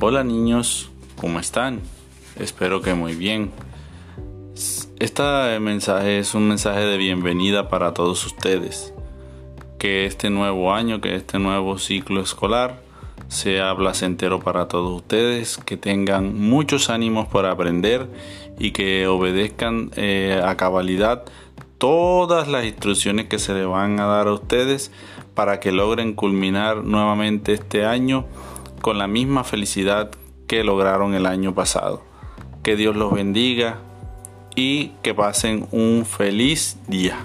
Hola niños, ¿cómo están? Espero que muy bien. Este mensaje es un mensaje de bienvenida para todos ustedes. Que este nuevo año, que este nuevo ciclo escolar sea placentero para todos ustedes, que tengan muchos ánimos por aprender y que obedezcan eh, a cabalidad todas las instrucciones que se le van a dar a ustedes para que logren culminar nuevamente este año con la misma felicidad que lograron el año pasado. Que Dios los bendiga y que pasen un feliz día.